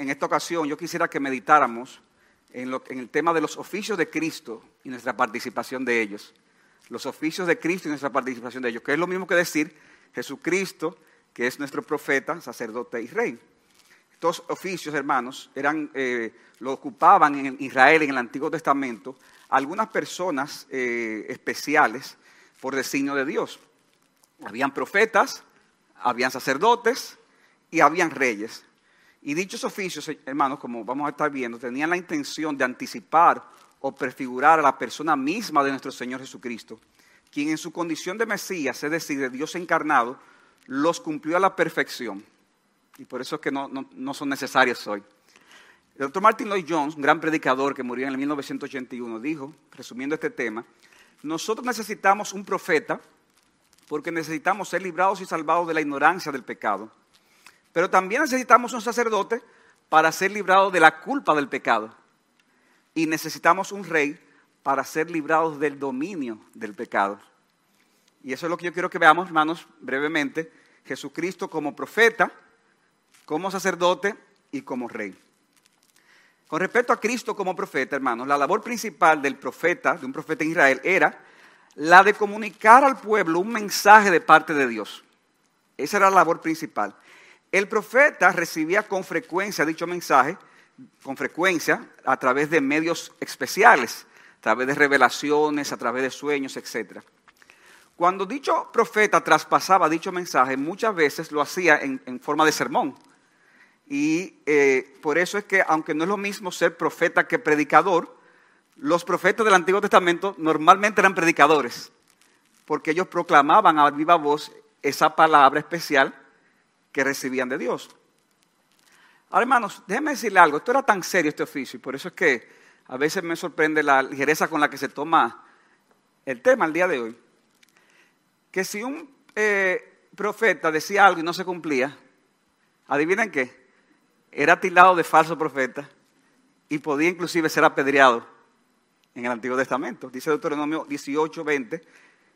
en esta ocasión yo quisiera que meditáramos en, lo- el tema de los oficios de Cristo y nuestra participación de ellos. Los oficios de Cristo y nuestra participación de ellos, que es lo mismo que decir Jesucristo, que es nuestro profeta, sacerdote y rey. Estos oficios, hermanos, eran, eh, lo ocupaban en Israel en el Antiguo Testamento algunas personas eh, especiales por designio de Dios. Habían profetas, habían sacerdotes y habían reyes. Y dichos oficios, hermanos, como vamos a estar viendo, tenían la intención de anticipar o prefigurar a la persona misma de nuestro Señor Jesucristo, quien en su condición de Mesías, es decir, de Dios encarnado, los cumplió a la perfección. Y por eso es que no, no- no son necesarios hoy. El doctor Martin Lloyd Jones, un gran predicador que murió en el 1981, dijo, resumiendo este tema, nosotros necesitamos un profeta porque necesitamos ser librados y salvados de la ignorancia del pecado. Pero también necesitamos un sacerdote para ser librados de la culpa del pecado. Y necesitamos un rey para ser librados del dominio del pecado. Y eso es lo que yo quiero que veamos, hermanos, brevemente. Jesucristo como profeta, como sacerdote y como rey. Con respecto a Cristo como profeta, hermanos, la labor principal del profeta, de un profeta en Israel, era la de comunicar al pueblo un mensaje de parte de Dios. Esa era la labor principal. El profeta recibía con frecuencia dicho mensaje, con frecuencia, a través de medios especiales, a través de revelaciones, a través de sueños, etc. Cuando dicho profeta traspasaba dicho mensaje, muchas veces lo hacía en, forma de sermón. Y eh, por eso es que, aunque no es lo mismo ser profeta que predicador, los profetas del Antiguo Testamento normalmente eran predicadores, porque ellos proclamaban a viva voz esa palabra especial que recibían de Dios. Ahora, hermanos, déjenme decirle algo, esto era tan serio este oficio, y por eso es que a veces me sorprende la ligereza con la que se toma el tema el día de hoy. Que si un eh, profeta decía algo y no se cumplía, adivinen qué, era tildado de falso profeta y podía inclusive ser apedreado en el Antiguo Testamento. Dice Deuteronomio 18, 20,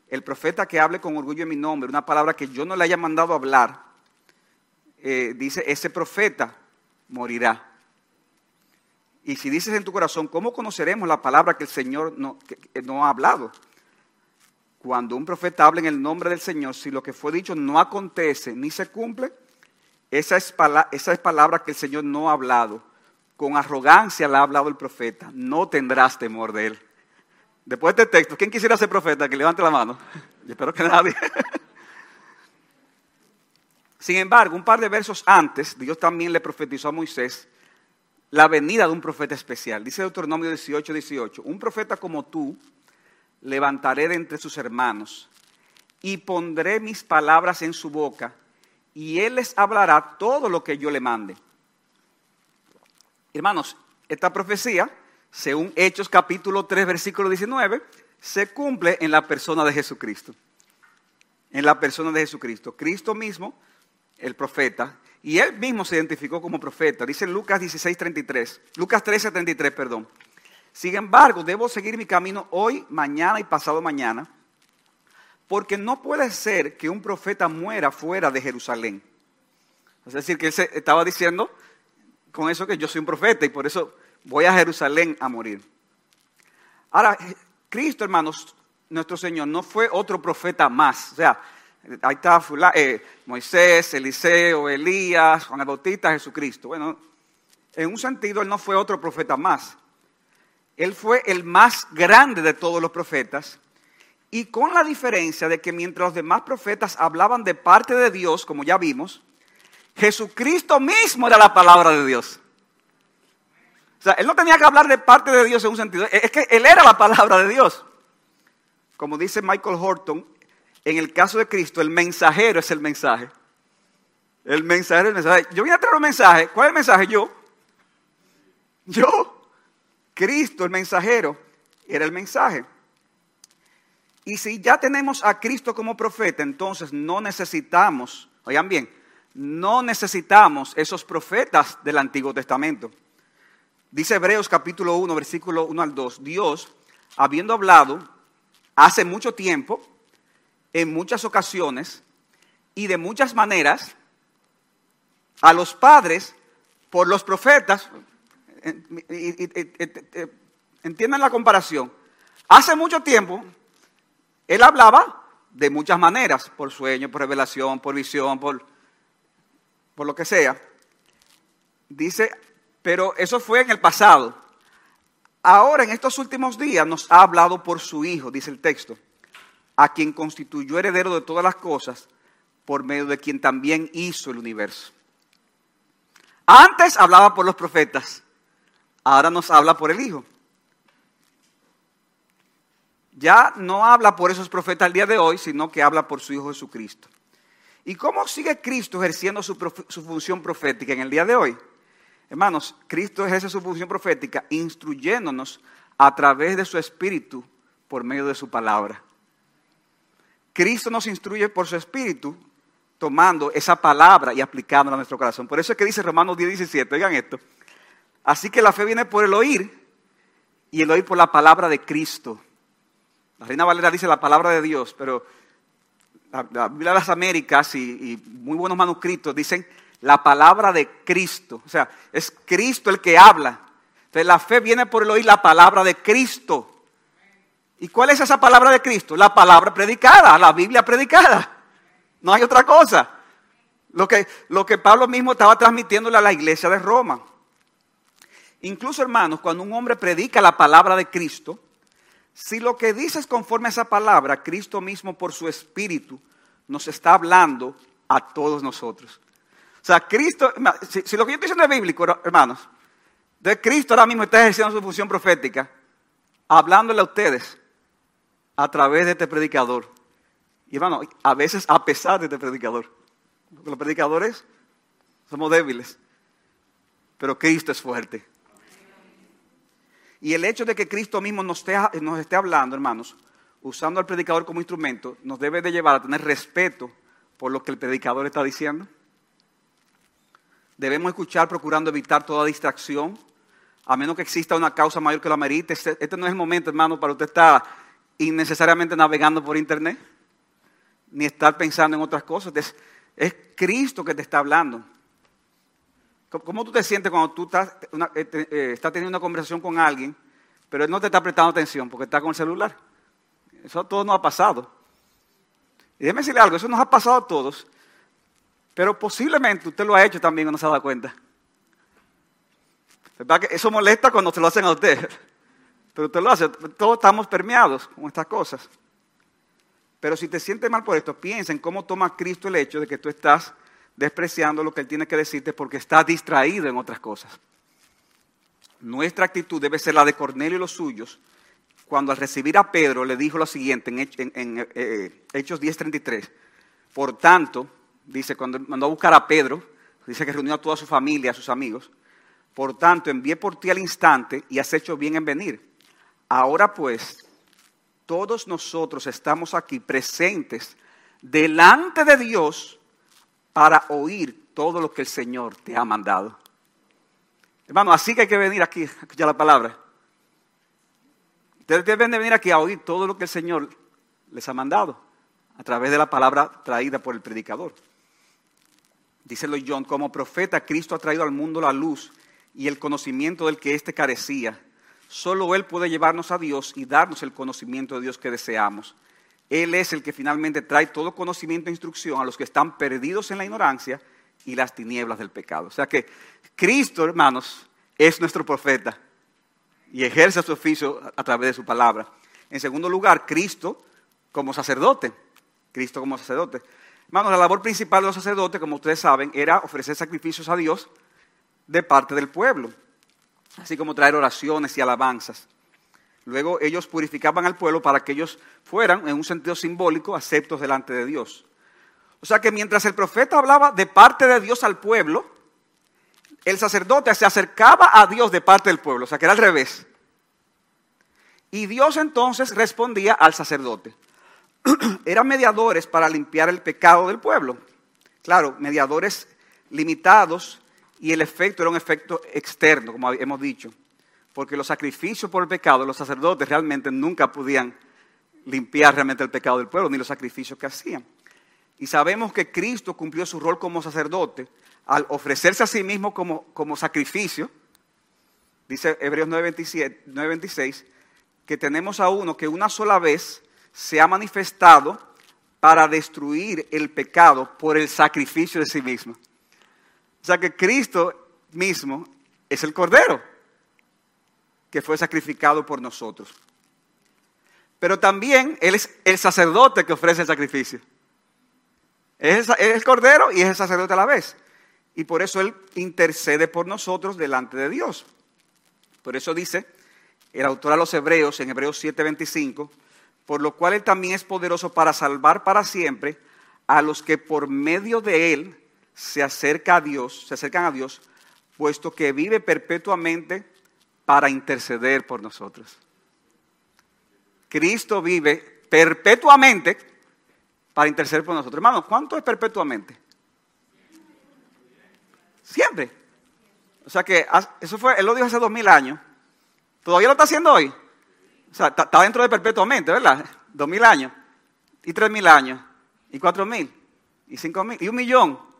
el profeta que hable con orgullo en mi nombre, una palabra que yo no le haya mandado hablar, eh, dice, ese profeta morirá. Y si dices en tu corazón, ¿cómo conoceremos la palabra que el Señor no, ha hablado? Cuando un profeta habla en el nombre del Señor, si lo que fue dicho no acontece ni se cumple, esa es, esa es palabra que el Señor no ha hablado. Con arrogancia la ha hablado el profeta. No tendrás temor de él. Después de este texto, ¿quién quisiera ser profeta? Que levante la mano. Yo espero que nadie. Sin embargo, un par de versos antes, Dios también le profetizó a Moisés la venida de un profeta especial. Dice Deuteronomio 18, 18. Un profeta como tú levantaré de entre sus hermanos y pondré mis palabras en su boca y él les hablará todo lo que yo le mande. Hermanos, esta profecía, según Hechos capítulo 3, versículo 19, se cumple en la persona de Jesucristo. En la persona de Jesucristo. Cristo mismo, el profeta, y él mismo se identificó como profeta. Dice Lucas 16, 33, Lucas 13, 33, perdón. Sin embargo, debo seguir mi camino hoy, mañana y pasado mañana, porque no puede ser que un profeta muera fuera de Jerusalén. Es decir, que él se estaba diciendo con eso que yo soy un profeta y por eso voy a Jerusalén a morir. Ahora, Cristo, hermanos, nuestro Señor, no fue otro profeta más. O sea, ahí está eh, Moisés, Eliseo, Elías, Juan el Bautista, Jesucristo. Bueno, en un sentido, él no fue otro profeta más. Él fue el más grande de todos los profetas. Y con la diferencia de que mientras los demás profetas hablaban de parte de Dios, como ya vimos, Jesucristo mismo era la palabra de Dios. O sea, él no tenía que hablar de parte de Dios en un sentido, es que él era la palabra de Dios. Como dice Michael Horton, en el caso de Cristo, el mensajero es el mensaje. El mensajero es el mensaje. Yo vine a traer un mensaje. ¿Cuál es el mensaje? Yo. Yo. Cristo, el mensajero, era el mensaje. Y si ya tenemos a Cristo como profeta, entonces no necesitamos, oigan bien, no necesitamos esos profetas del Antiguo Testamento. Dice Hebreos capítulo 1, versículo 1 al 2, Dios, habiendo hablado hace mucho tiempo, en muchas ocasiones y de muchas maneras, a los padres por los profetas, entiendan la comparación, hace mucho tiempo él hablaba de muchas maneras, por sueño, por revelación, por visión, por, por lo que sea. Dice, pero eso fue en el pasado. Ahora, en estos últimos días, nos ha hablado por su Hijo, dice el texto, a quien constituyó heredero de todas las cosas, por medio de quien también hizo el universo. Antes hablaba por los profetas, ahora nos habla por el Hijo. Ya no habla por esos profetas al día de hoy, sino que habla por su Hijo Jesucristo. ¿Y cómo sigue Cristo ejerciendo su, función profética en el día de hoy? Hermanos, Cristo ejerce su función profética instruyéndonos a través de su Espíritu por medio de su palabra. Cristo nos instruye por su Espíritu tomando esa palabra y aplicándola a nuestro corazón. Por eso es que dice Romanos 10, 17, oigan esto. Así que la fe viene por el oír y el oír por la palabra de Cristo. La Reina Valera dice la palabra de Dios, pero la, Biblia de las Américas y, muy buenos manuscritos dicen la palabra de Cristo. O sea, es Cristo el que habla. Entonces la fe viene por el oír la palabra de Cristo. ¿Y cuál es esa palabra de Cristo? La palabra predicada, la Biblia predicada. No hay otra cosa. Lo que, lo que Pablo mismo estaba transmitiéndole a la iglesia de Roma. Incluso, hermanos, cuando un hombre predica la palabra de Cristo, si lo que dices conforme a esa palabra, Cristo mismo por su Espíritu nos está hablando a todos nosotros. O sea, Cristo, si, lo que yo estoy diciendo es bíblico, hermanos, de Cristo ahora mismo está ejerciendo su función profética, hablándole a ustedes a través de este predicador. Y hermano, a veces a pesar de este predicador. Porque los predicadores somos débiles, pero Cristo es fuerte. Y el hecho de que Cristo mismo nos esté, hablando, hermanos, usando al predicador como instrumento, nos debe de llevar a tener respeto por lo que el predicador está diciendo. Debemos escuchar procurando evitar toda distracción, a menos que exista una causa mayor que lo amerite. Este, este no es el momento, hermano, para usted estar innecesariamente navegando por internet, ni estar pensando en otras cosas. Es, es Cristo que te está hablando. ¿Cómo tú te sientes cuando tú estás, eh, eh, estás teniendo una conversación con alguien, pero él no te está prestando atención porque está con el celular? Eso a todos nos ha pasado. Y déjeme decirle algo, eso nos ha pasado a todos, pero posiblemente usted lo ha hecho también y no se ha dado cuenta. ¿Verdad que eso molesta cuando se lo hacen a usted? Pero usted lo hace, todos estamos permeados con estas cosas. Pero si te sientes mal por esto, piensa en cómo toma Cristo el hecho de que tú estás despreciando lo que Él tiene que decirte porque está distraído en otras cosas. Nuestra actitud debe ser la de Cornelio y los suyos, cuando al recibir a Pedro le dijo lo siguiente en, eh, Hechos 10:33. Por tanto, dice, cuando mandó a buscar a Pedro, dice que reunió a toda su familia, a sus amigos, por tanto, envié por ti al instante y has hecho bien en venir. Ahora pues, todos nosotros estamos aquí presentes delante de Dios para oír todo lo que el Señor te ha mandado. Hermano, así que hay que venir aquí a escuchar la palabra. Ustedes deben de venir aquí a oír todo lo que el Señor les ha mandado a través de la palabra traída por el predicador. Díselo John, como profeta Cristo ha traído al mundo la luz y el conocimiento del que éste carecía. Solo Él puede llevarnos a Dios y darnos el conocimiento de Dios que deseamos. Él es el que finalmente trae todo conocimiento e instrucción a los que están perdidos en la ignorancia y las tinieblas del pecado. O sea que Cristo, hermanos, es nuestro profeta y ejerce su oficio a través de su palabra. En segundo lugar, Cristo como sacerdote. Cristo como sacerdote. Hermanos, la labor principal de los sacerdotes, como ustedes saben, era ofrecer sacrificios a Dios de parte del pueblo, así como traer oraciones y alabanzas. Luego ellos purificaban al pueblo para que ellos fueran, en un sentido simbólico, aceptos delante de Dios. O sea que mientras el profeta hablaba de parte de Dios al pueblo, el sacerdote se acercaba a Dios de parte del pueblo, o sea que era al revés. Y Dios entonces respondía al sacerdote. Eran mediadores para limpiar el pecado del pueblo. Claro, mediadores limitados y el efecto era un efecto externo, como hemos dicho porque los sacrificios por el pecado, los sacerdotes realmente nunca podían limpiar realmente el pecado del pueblo, ni los sacrificios que hacían. y sabemos que Cristo cumplió su rol como sacerdote al ofrecerse a sí mismo como, como sacrificio, dice Hebreos 9:26, que tenemos a uno que una sola vez se ha manifestado para destruir el pecado por el sacrificio de sí mismo. O sea que Cristo mismo es el Cordero que fue sacrificado por nosotros. Pero también Él es el sacerdote que ofrece el sacrificio. Es el Cordero y es el sacerdote a la vez. Y por eso Él intercede por nosotros delante de Dios. Por eso dice el autor a los Hebreos en Hebreos 7:25, por lo cual Él también es poderoso para salvar para siempre a los que por medio de Él se acerca a Dios, se acercan a Dios, puesto que vive perpetuamente para interceder por nosotros. Cristo vive perpetuamente para interceder por nosotros. Hermanos, ¿cuánto es perpetuamente? Siempre. O sea que eso fue, él lo dijo hace dos mil años. ¿Todavía lo está haciendo hoy? O sea, está dentro de perpetuamente, ¿verdad? Dos mil años, y tres mil años, y cuatro mil, y cinco mil, y un millón.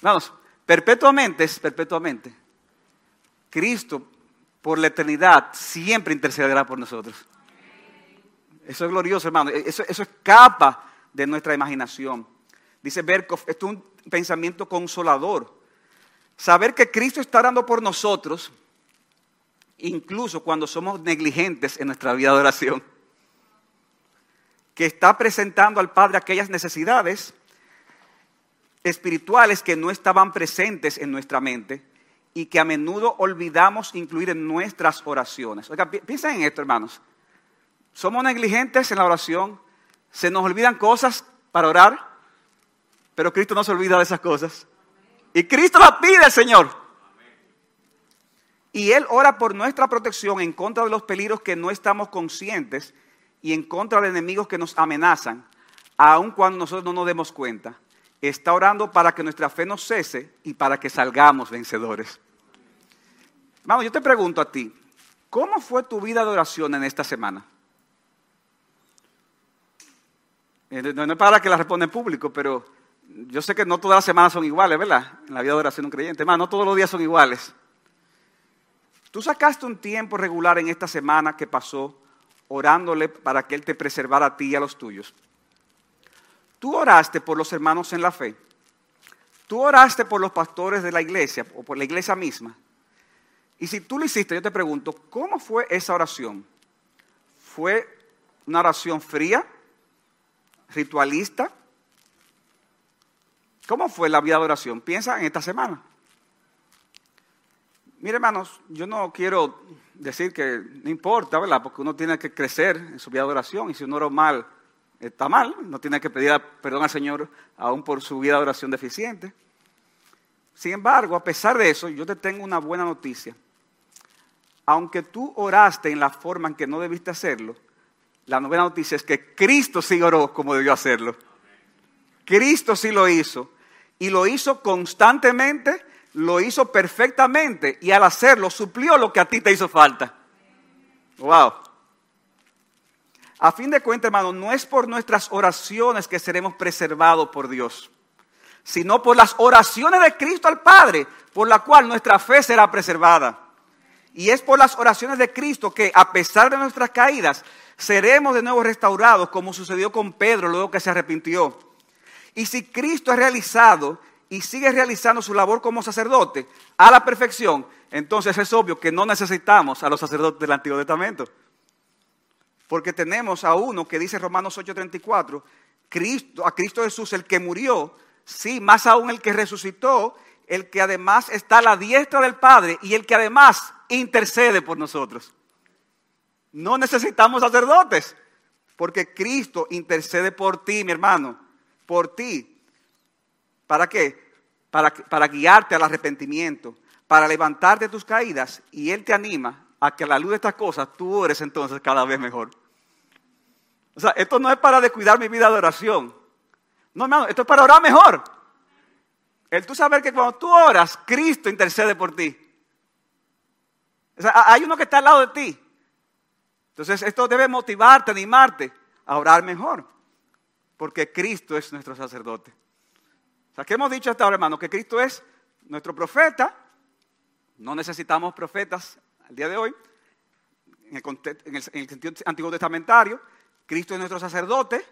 Vamos, perpetuamente es perpetuamente. Cristo, por la eternidad, siempre intercederá por nosotros. Eso es glorioso, hermano. Eso, eso escapa de nuestra imaginación. Dice Berkov, esto es un pensamiento consolador. Saber que Cristo está dando por nosotros, incluso cuando somos negligentes en nuestra vida de oración. Que está presentando al Padre aquellas necesidades espirituales que no estaban presentes en nuestra mente y que a menudo olvidamos incluir en nuestras oraciones. Oiga, piensen en esto, hermanos. Somos negligentes en la oración, se nos olvidan cosas para orar, pero Cristo no se olvida de esas cosas. Y Cristo las pide, Señor. Y Él ora por nuestra protección en contra de los peligros que no estamos conscientes y en contra de enemigos que nos amenazan, aun cuando nosotros no nos demos cuenta. Está orando para que nuestra fe no cese y para que salgamos vencedores. Vamos, yo te pregunto a ti, ¿cómo fue tu vida de oración en esta semana? Eh, no, es para que la responda en público, pero yo sé que no todas las semanas son iguales, ¿verdad? En la vida de oración de un creyente. Más, no todos los días son iguales. Tú sacaste un tiempo regular en esta semana que pasó orándole para que Él te preservara a ti y a los tuyos. Tú oraste por los hermanos en la fe. Tú oraste por los pastores de la iglesia o por la iglesia misma. Y si tú lo hiciste, yo te pregunto, ¿cómo fue esa oración? ¿Fue una oración fría? ritualista. ¿Cómo fue la vida de oración? Piensa en esta semana. Mire, hermanos, yo no quiero decir que no importa, ¿verdad? Porque uno tiene que crecer en su vida de oración y si uno ora mal, está mal. No tiene que pedir perdón al Señor aún por su vida de oración deficiente. Sin embargo, a pesar de eso, yo te tengo una buena noticia. Aunque tú oraste en la forma en que no debiste hacerlo, la novena noticia es que Cristo sí oró como debió hacerlo. Cristo sí lo hizo. Y lo hizo constantemente, lo hizo perfectamente. Y al hacerlo suplió lo que a ti te hizo falta. Wow. A fin de cuentas, hermano, no es por nuestras oraciones que seremos preservados por Dios, sino por las oraciones de Cristo al Padre, por la cual nuestra fe será preservada. Y es por las oraciones de Cristo que, a pesar de nuestras caídas, seremos de nuevo restaurados, como sucedió con Pedro luego que se arrepintió. Y si Cristo ha realizado y sigue realizando su labor como sacerdote a la perfección, entonces es obvio que no necesitamos a los sacerdotes del Antiguo Testamento. Porque tenemos a uno que dice Romanos 8:34, Cristo, a Cristo Jesús, el que murió, sí, más aún el que resucitó, el que además está a la diestra del Padre y el que además intercede por nosotros. No necesitamos sacerdotes, porque Cristo intercede por ti, mi hermano, por ti. ¿Para qué? Para, para guiarte al arrepentimiento, para levantarte tus caídas y Él te anima a que a la luz de estas cosas tú eres entonces cada vez mejor. O sea, esto no es para descuidar mi vida de oración. No, hermano, esto es para orar mejor. El tú saber que cuando tú oras, Cristo intercede por ti. O sea, hay uno que está al lado de ti. Entonces esto debe motivarte, animarte a orar mejor. porque Cristo es nuestro sacerdote. O sea, ¿qué hemos dicho hasta ahora, hermano? Que Cristo es nuestro profeta. No necesitamos profetas al día de hoy, en el, sentido antiguo testamentario. Cristo es nuestro sacerdote.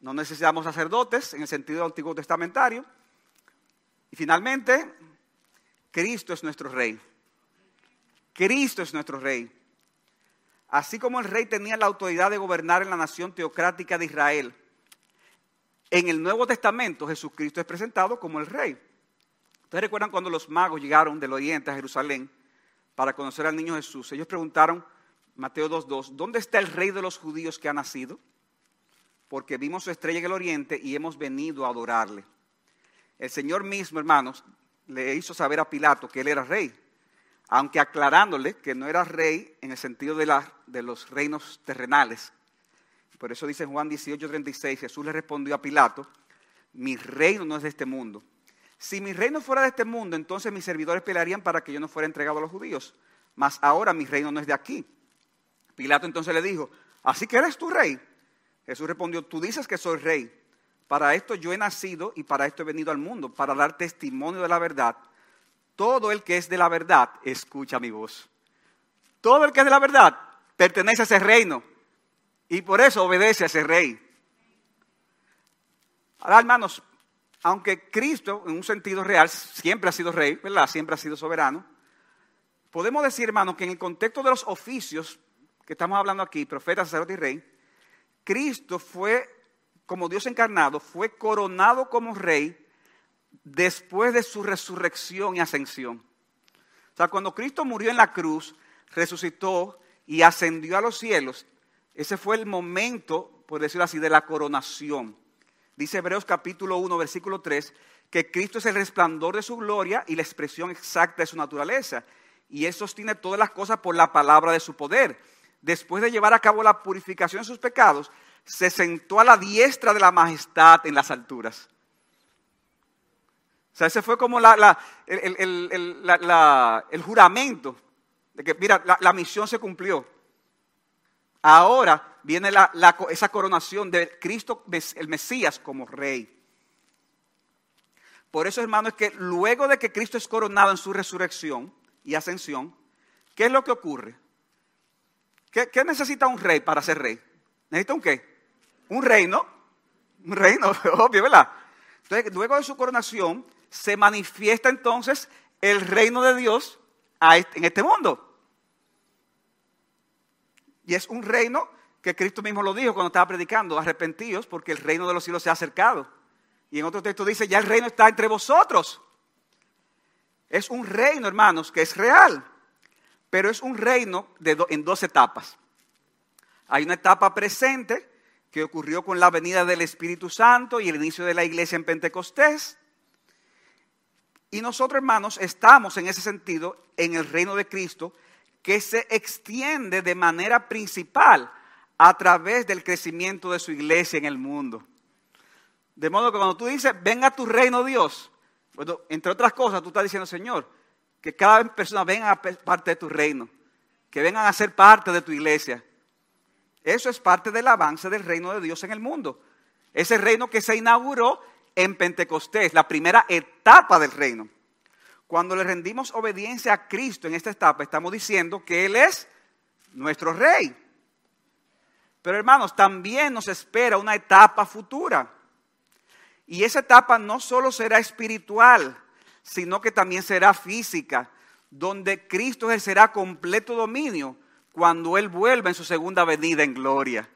No necesitamos sacerdotes en el sentido antiguo testamentario. Y finalmente, Cristo es nuestro rey. Cristo es nuestro rey. Así como el rey tenía la autoridad de gobernar en la nación teocrática de Israel, en el Nuevo Testamento Jesucristo es presentado como el rey. Ustedes recuerdan cuando los magos llegaron del oriente a Jerusalén para conocer al niño Jesús. Ellos preguntaron, Mateo 2.2, ¿dónde está el rey de los judíos que ha nacido? Porque vimos su estrella en el oriente y hemos venido a adorarle. El Señor mismo, hermanos, le hizo saber a Pilato que él era rey, aunque aclarándole que no era rey en el sentido de, la, de los reinos terrenales. Por eso dice Juan 18:36, Jesús le respondió a Pilato, mi reino no es de este mundo. Si mi reino fuera de este mundo, entonces mis servidores pelearían para que yo no fuera entregado a los judíos. Mas ahora mi reino no es de aquí. Pilato entonces le dijo, ¿así que eres tu rey? Jesús respondió, tú dices que soy rey. Para esto yo he nacido y para esto he venido al mundo, para dar testimonio de la verdad. Todo el que es de la verdad, escucha mi voz. Todo el que es de la verdad pertenece a ese reino y por eso obedece a ese rey. Ahora, hermanos, aunque Cristo, en un sentido real, siempre ha sido rey, ¿verdad? Siempre ha sido soberano. Podemos decir, hermanos, que en el contexto de los oficios que estamos hablando aquí, profeta, sacerdote y rey, Cristo fue, como Dios encarnado, fue coronado como rey después de su resurrección y ascensión. O sea, cuando Cristo murió en la cruz, resucitó y ascendió a los cielos, ese fue el momento, por decirlo así, de la coronación. Dice Hebreos capítulo 1, versículo 3, que Cristo es el resplandor de su gloria y la expresión exacta de su naturaleza. Y Él sostiene todas las cosas por la palabra de su poder. Después de llevar a cabo la purificación de sus pecados, se sentó a la diestra de la majestad en las alturas. O sea, ese fue como el, juramento de que, mira, la misión se cumplió. Ahora viene esa coronación de Cristo, el Mesías, como rey. Por eso, hermano, es que luego de que Cristo es coronado en su resurrección y ascensión, ¿qué es lo que ocurre? ¿Qué, necesita un rey para ser rey? ¿Necesita un qué? Un reino. Un reino, obvio, ¿verdad? Entonces, luego de su coronación, se manifiesta entonces el reino de Dios en este mundo. Y es un reino que Cristo mismo lo dijo cuando estaba predicando, arrepentidos porque el reino de los cielos se ha acercado. Y en otro texto dice, ya el reino está entre vosotros. Es un reino, hermanos, que es real, pero es un reino en dos etapas. Hay una etapa presente que ocurrió con la venida del Espíritu Santo y el inicio de la iglesia en Pentecostés. Y nosotros, hermanos, estamos en ese sentido en el reino de Cristo que se extiende de manera principal a través del crecimiento de su iglesia en el mundo. De modo que cuando tú dices, venga a tu reino Dios, bueno, entre otras cosas, tú estás diciendo, Señor, que cada persona venga a parte de tu reino, que vengan a ser parte de tu iglesia. Eso es parte del avance del reino de Dios en el mundo. Ese reino que se inauguró en Pentecostés, la primera etapa del reino. Cuando le rendimos obediencia a Cristo en esta etapa, estamos diciendo que Él es nuestro rey. Pero hermanos, también nos espera una etapa futura. Y esa etapa no solo será espiritual, sino que también será física, donde Cristo ejercerá completo dominio cuando Él vuelva en su segunda venida en gloria.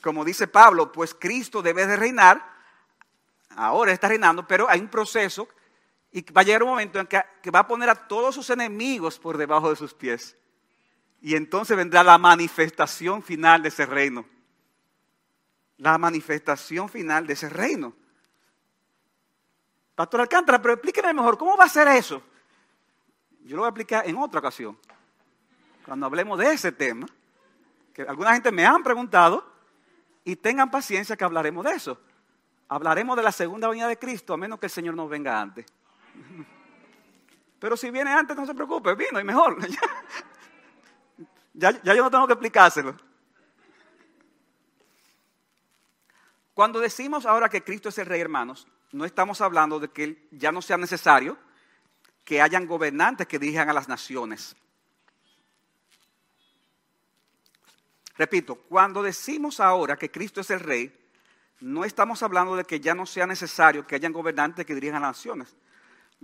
Como dice Pablo, pues Cristo debe de reinar, ahora está reinando, pero hay un proceso y va a llegar un momento en que, va a poner a todos sus enemigos por debajo de sus pies. Y entonces vendrá la manifestación final de ese reino. La manifestación final de ese reino. Pastor Alcántara, pero explíqueme mejor, ¿cómo va a ser eso? Yo lo voy a explicar en otra ocasión. Cuando hablemos de ese tema, que alguna gente me han preguntado, y tengan paciencia que hablaremos de eso. Hablaremos de la segunda venida de Cristo, a menos que el Señor nos venga antes. Pero si viene antes, no se preocupe, vino y mejor. ya, yo no tengo que explicárselo. Cuando decimos ahora que Cristo es el Rey, hermanos, no estamos hablando de que ya no sea necesario que hayan gobernantes que dirijan a las naciones. Repito, cuando decimos ahora que Cristo es el Rey, no estamos hablando de que ya no sea necesario que hayan gobernantes que dirijan a las naciones.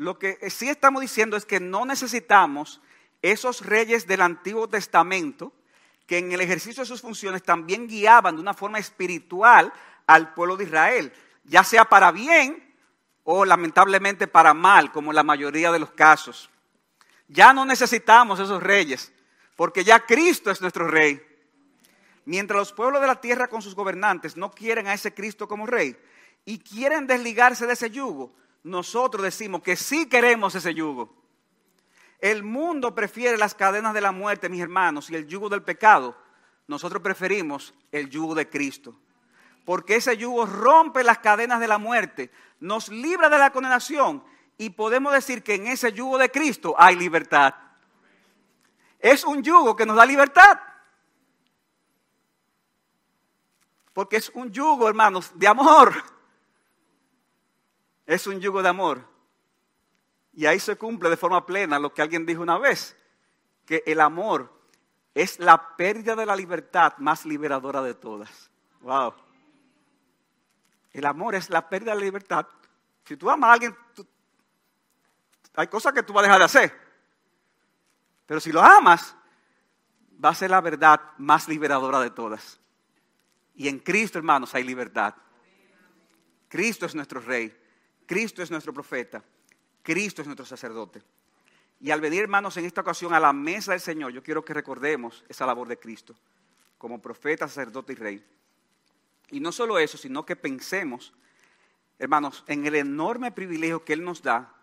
Lo que sí estamos diciendo es que no necesitamos esos reyes del Antiguo Testamento que en el ejercicio de sus funciones también guiaban de una forma espiritual al pueblo de Israel, ya sea para bien o lamentablemente para mal, como en la mayoría de los casos. Ya no necesitamos esos reyes, porque ya Cristo es nuestro rey. Mientras los pueblos de la tierra con sus gobernantes no quieren a ese Cristo como rey y quieren desligarse de ese yugo, nosotros decimos que sí queremos ese yugo. El mundo prefiere las cadenas de la muerte, mis hermanos, y el yugo del pecado. Nosotros preferimos el yugo de Cristo. Porque ese yugo rompe las cadenas de la muerte, nos libra de la condenación y podemos decir que en ese yugo de Cristo hay libertad. Es un yugo que nos da libertad. Porque es un yugo, hermanos, de amor. Es un yugo de amor. Y ahí se cumple de forma plena lo que alguien dijo una vez, que el amor es la pérdida de la libertad más liberadora de todas. Wow. El amor es la pérdida de la libertad. Si tú amas a alguien, hay cosas que tú vas a dejar de hacer. Pero si lo amas, va a ser la verdad más liberadora de todas. Y en Cristo, hermanos, hay libertad. Cristo es nuestro rey. Cristo es nuestro profeta. Cristo es nuestro sacerdote. Y al venir, hermanos, en esta ocasión a la mesa del Señor, yo quiero que recordemos esa labor de Cristo como profeta, sacerdote y rey. Y no solo eso, sino que pensemos, hermanos, en el enorme privilegio que Él nos da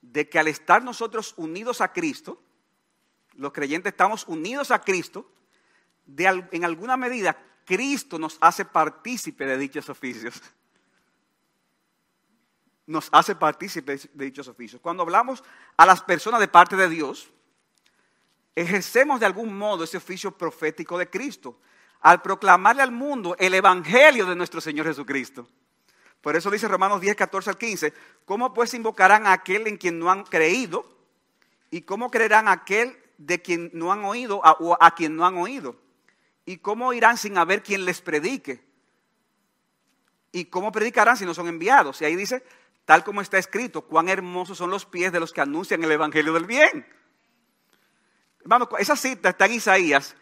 de que al estar nosotros unidos a Cristo, los creyentes estamos unidos a Cristo, de, en alguna medida Cristo nos hace partícipe de dichos oficios nos hace partícipes de dichos oficios. Cuando hablamos a las personas de parte de Dios, ejercemos de algún modo ese oficio profético de Cristo al proclamarle al mundo el evangelio de nuestro Señor Jesucristo. Por eso dice Romanos 10, 14 al 15, ¿cómo pues invocarán a aquel en quien no han creído? ¿Y cómo creerán a aquel de quien no han oído o a quien no han oído? ¿Y cómo irán sin haber quien les predique? ¿Y cómo predicarán si no son enviados? Y ahí dice, tal como está escrito, cuán hermosos son los pies de los que anuncian el Evangelio del bien. Hermano, esa cita está en Isaías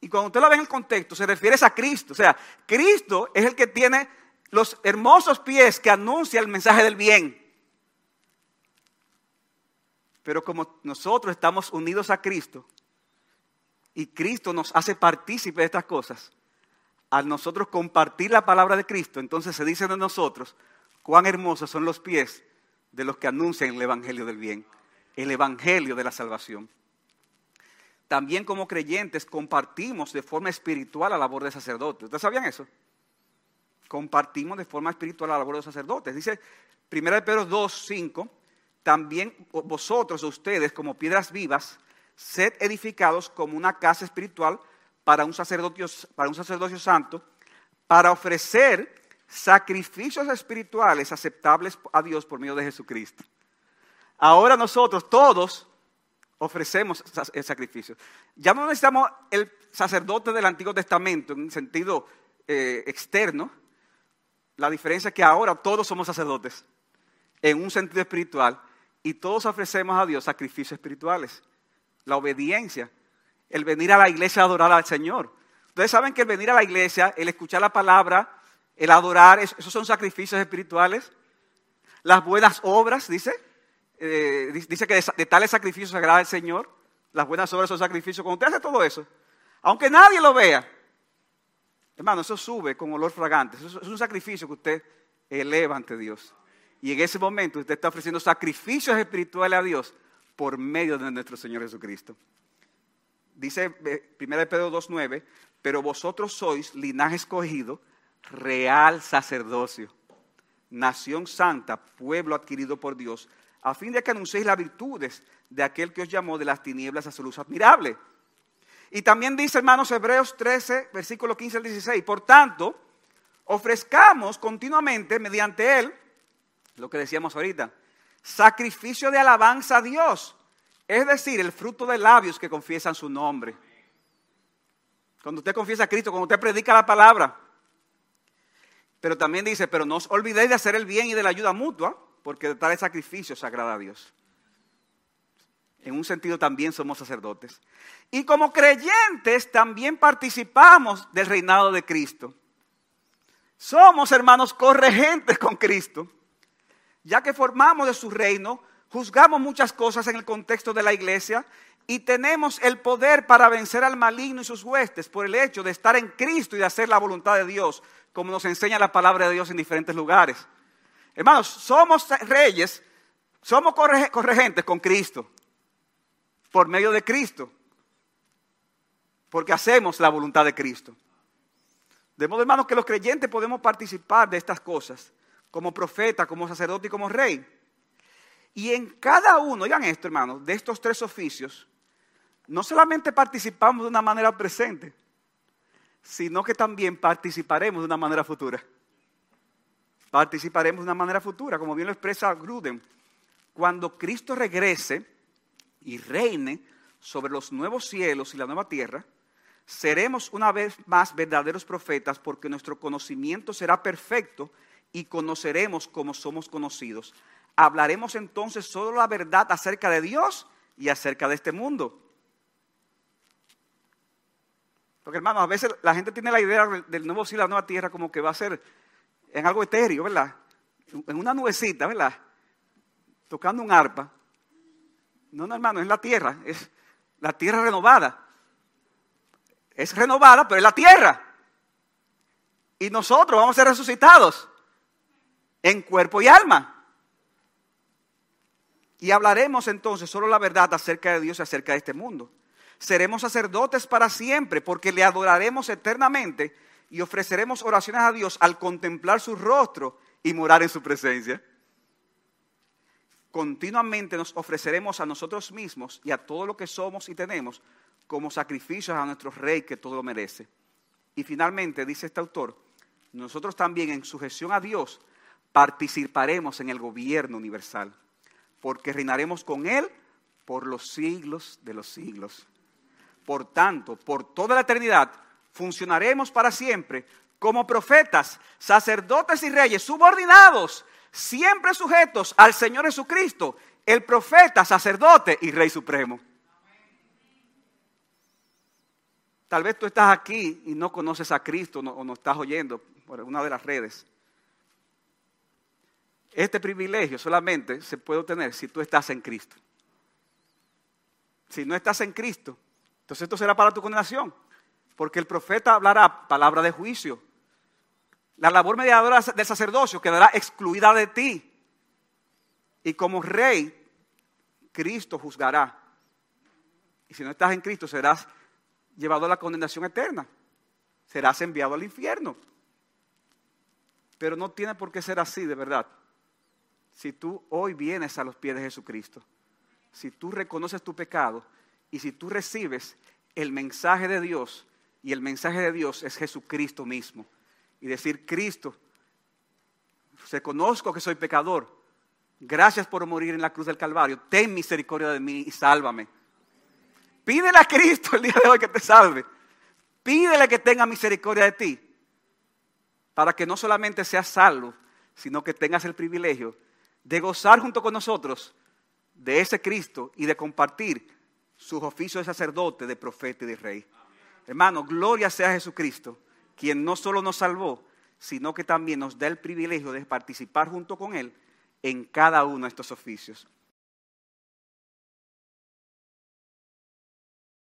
y cuando usted la ve en el contexto se refiere a Cristo. O sea, Cristo es el que tiene los hermosos pies que anuncia el mensaje del bien. Pero como nosotros estamos unidos a Cristo y Cristo nos hace partícipe de estas cosas, al nosotros compartir la palabra de Cristo, entonces se dice de nosotros, cuán hermosos son los pies de los que anuncian el Evangelio del bien, el Evangelio de la salvación. También como creyentes compartimos de forma espiritual la labor de sacerdotes. ¿Ustedes sabían eso? Compartimos de forma espiritual la labor de sacerdotes. Dice 1 Pedro 2, 5, también vosotros, ustedes, como piedras vivas, sed edificados como una casa espiritual para un sacerdocio, para un sacerdocio santo, para ofrecer sacrificios espirituales aceptables a Dios por medio de Jesucristo. Ahora nosotros todos ofrecemos sacrificios. Ya no necesitamos el sacerdote del Antiguo Testamento en sentido eh, externo. La diferencia es que ahora todos somos sacerdotes en un sentido espiritual y todos ofrecemos a Dios sacrificios espirituales. La obediencia, el venir a la iglesia a adorar al Señor. Ustedes saben que el venir a la iglesia, el escuchar la palabra, el adorar, esos son sacrificios espirituales. Las buenas obras, dice, eh, dice que de, tales sacrificios se agrada el Señor. Las buenas obras son sacrificios. Cuando usted hace todo eso, aunque nadie lo vea, hermano, eso sube con olor fragante. Eso es un sacrificio que usted eleva ante Dios. Y en ese momento usted está ofreciendo sacrificios espirituales a Dios por medio de nuestro Señor Jesucristo. Dice 1 eh, Pedro 2.9, pero vosotros sois linaje escogido, real sacerdocio, nación santa, pueblo adquirido por Dios, a fin de que anunciéis las virtudes de aquel que os llamó de las tinieblas a su luz admirable. Y también dice, hermanos, Hebreos 13, versículo 15 al 16, por tanto, ofrezcamos continuamente mediante Él, lo que decíamos ahorita, sacrificio de alabanza a Dios, es decir, el fruto de labios que confiesan su nombre. Cuando usted confiesa a Cristo, cuando usted predica la palabra. Pero también dice, pero no os olvidéis de hacer el bien y de la ayuda mutua, porque de tal sacrificio se agrada a Dios. En un sentido también somos sacerdotes. Y como creyentes también participamos del reinado de Cristo. Somos hermanos corregentes con Cristo. Ya que formamos de su reino, juzgamos muchas cosas en el contexto de la iglesia y tenemos el poder para vencer al maligno y sus huestes por el hecho de estar en Cristo y de hacer la voluntad de Dios, como nos enseña la palabra de Dios en diferentes lugares. Hermanos, somos reyes, somos corregentes con Cristo, por medio de Cristo, porque hacemos la voluntad de Cristo. De modo, hermanos, que los creyentes podemos participar de estas cosas, como profeta, como sacerdote y como rey. Y en cada uno, oigan esto, hermanos, de estos tres oficios, no solamente participamos de una manera presente, sino que también participaremos de una manera futura. Participaremos de una manera futura, como bien lo expresa Gruden. Cuando Cristo regrese y reine sobre los nuevos cielos y la nueva tierra, seremos una vez más verdaderos profetas porque nuestro conocimiento será perfecto y conoceremos como somos conocidos. Hablaremos entonces solo la verdad acerca de Dios y acerca de este mundo. Porque hermanos, a veces la gente tiene la idea del nuevo cielo y la nueva tierra como que va a ser en algo etéreo, ¿verdad? En una nubecita, ¿verdad? Tocando un arpa. No, no, hermano, es la tierra, es la tierra renovada. Es renovada, pero es la tierra. Y nosotros vamos a ser resucitados en cuerpo y alma. Y hablaremos entonces solo la verdad acerca de Dios y acerca de este mundo seremos sacerdotes para siempre, porque le adoraremos eternamente y ofreceremos oraciones a Dios al contemplar su rostro y morar en su presencia. Continuamente nos ofreceremos a nosotros mismos y a todo lo que somos y tenemos como sacrificios a nuestro Rey que todo lo merece. Y finalmente, dice este autor, nosotros también en sujeción a Dios participaremos en el gobierno universal, porque reinaremos con Él por los siglos de los siglos. Por tanto, por toda la eternidad, funcionaremos para siempre como profetas, sacerdotes y reyes subordinados, siempre sujetos al Señor Jesucristo, el profeta, sacerdote y rey supremo. Tal vez tú estás aquí y no conoces a Cristo o no estás oyendo por una de las redes. Este privilegio solamente se puede obtener si tú estás en Cristo. Si no estás en Cristo, entonces esto será para tu condenación, porque el profeta hablará palabra de juicio. La labor mediadora del sacerdocio quedará excluida de ti. Y como rey, Cristo juzgará. Y si no estás en Cristo, serás llevado a la condenación eterna. Serás enviado al infierno. Pero no tiene por qué ser así, de verdad. Si tú hoy vienes a los pies de Jesucristo, si tú reconoces tu pecado, y si tú recibes el mensaje de Dios, y el mensaje de Dios es Jesucristo mismo, y decir, Cristo, reconozco que soy pecador, gracias por morir en la cruz del Calvario, ten misericordia de mí y sálvame. Pídele a Cristo el día de hoy que te salve. Pídele que tenga misericordia de ti, para que no solamente seas salvo, sino que tengas el privilegio de gozar junto con nosotros de ese Cristo y de compartir sus oficios de sacerdote, de profeta y de rey. Hermano, gloria sea a Jesucristo, quien no solo nos salvó, sino que también nos da el privilegio de participar junto con Él en cada uno de estos oficios.